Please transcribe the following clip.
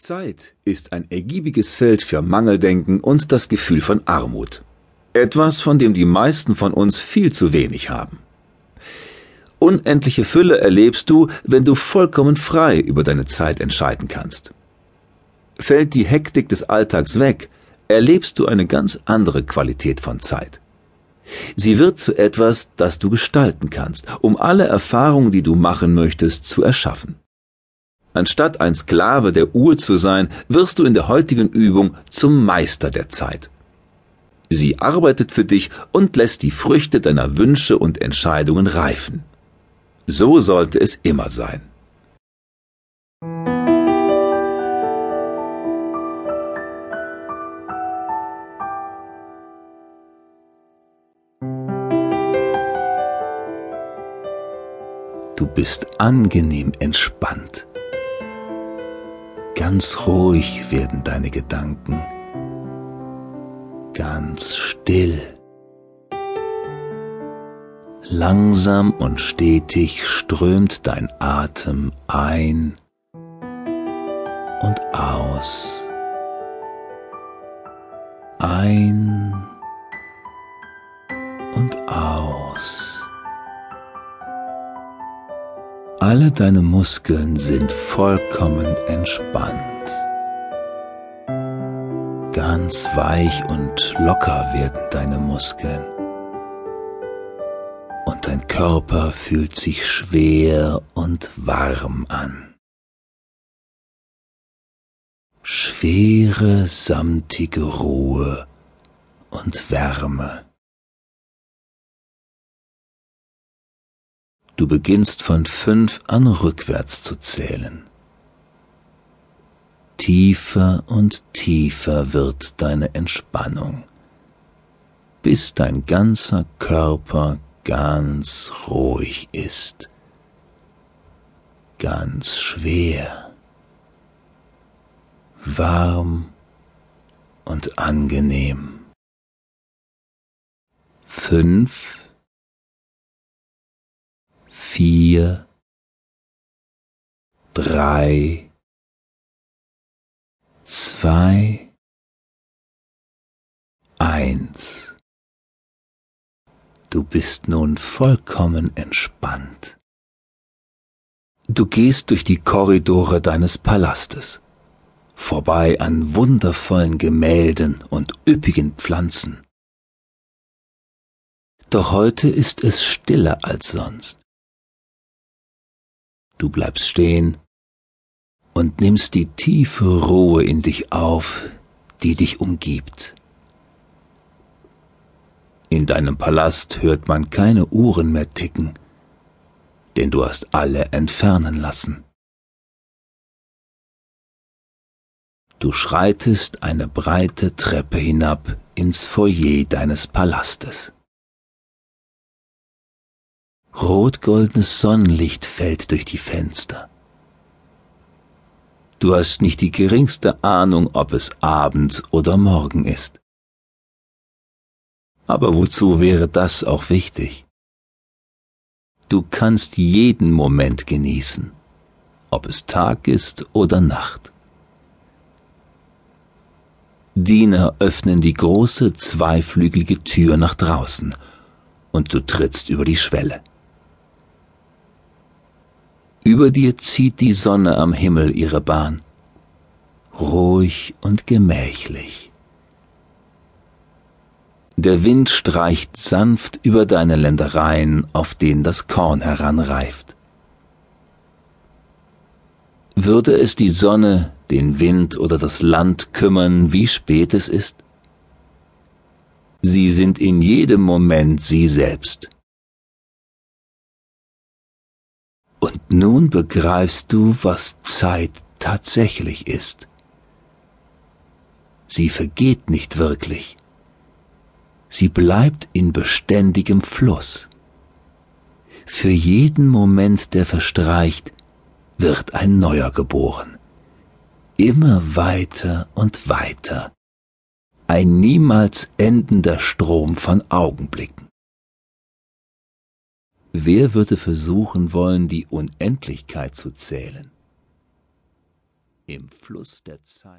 Zeit ist ein ergiebiges Feld für Mangeldenken und das Gefühl von Armut. Etwas, von dem die meisten von uns viel zu wenig haben. Unendliche Fülle erlebst du, wenn du vollkommen frei über deine Zeit entscheiden kannst. Fällt die Hektik des Alltags weg, erlebst du eine ganz andere Qualität von Zeit. Sie wird zu etwas, das du gestalten kannst, um alle Erfahrungen, die du machen möchtest, zu erschaffen. Anstatt ein Sklave der Uhr zu sein, wirst du in der heutigen Übung zum Meister der Zeit. Sie arbeitet für dich und lässt die Früchte deiner Wünsche und Entscheidungen reifen. So sollte es immer sein. Du bist angenehm entspannt. Ganz ruhig werden deine Gedanken, ganz still. Langsam und stetig strömt dein Atem ein und aus. Ein und aus. Alle deine Muskeln sind vollkommen entspannt. Ganz weich und locker werden deine Muskeln. Und dein Körper fühlt sich schwer und warm an. Schwere, samtige Ruhe und Wärme. Du beginnst von fünf an rückwärts zu zählen. Tiefer und tiefer wird deine Entspannung, bis dein ganzer Körper ganz ruhig ist, ganz schwer, warm und angenehm. Fünf vier, drei, zwei, eins. Du bist nun vollkommen entspannt. Du gehst durch die Korridore deines Palastes, vorbei an wundervollen Gemälden und üppigen Pflanzen. Doch heute ist es stiller als sonst. Du bleibst stehen und nimmst die tiefe Ruhe in dich auf, die dich umgibt. In deinem Palast hört man keine Uhren mehr ticken, denn du hast alle entfernen lassen. Du schreitest eine breite Treppe hinab ins Foyer deines Palastes. Rotgoldenes Sonnenlicht fällt durch die Fenster. Du hast nicht die geringste Ahnung, ob es Abend oder Morgen ist. Aber wozu wäre das auch wichtig? Du kannst jeden Moment genießen, ob es Tag ist oder Nacht. Diener öffnen die große zweiflügelige Tür nach draußen und du trittst über die Schwelle. Über dir zieht die Sonne am Himmel ihre Bahn, ruhig und gemächlich. Der Wind streicht sanft über deine Ländereien, auf denen das Korn heranreift. Würde es die Sonne, den Wind oder das Land kümmern, wie spät es ist? Sie sind in jedem Moment sie selbst. Und nun begreifst du, was Zeit tatsächlich ist. Sie vergeht nicht wirklich. Sie bleibt in beständigem Fluss. Für jeden Moment, der verstreicht, wird ein neuer geboren. Immer weiter und weiter. Ein niemals endender Strom von Augenblicken. Wer würde versuchen wollen, die Unendlichkeit zu zählen? im Fluss der Zeit.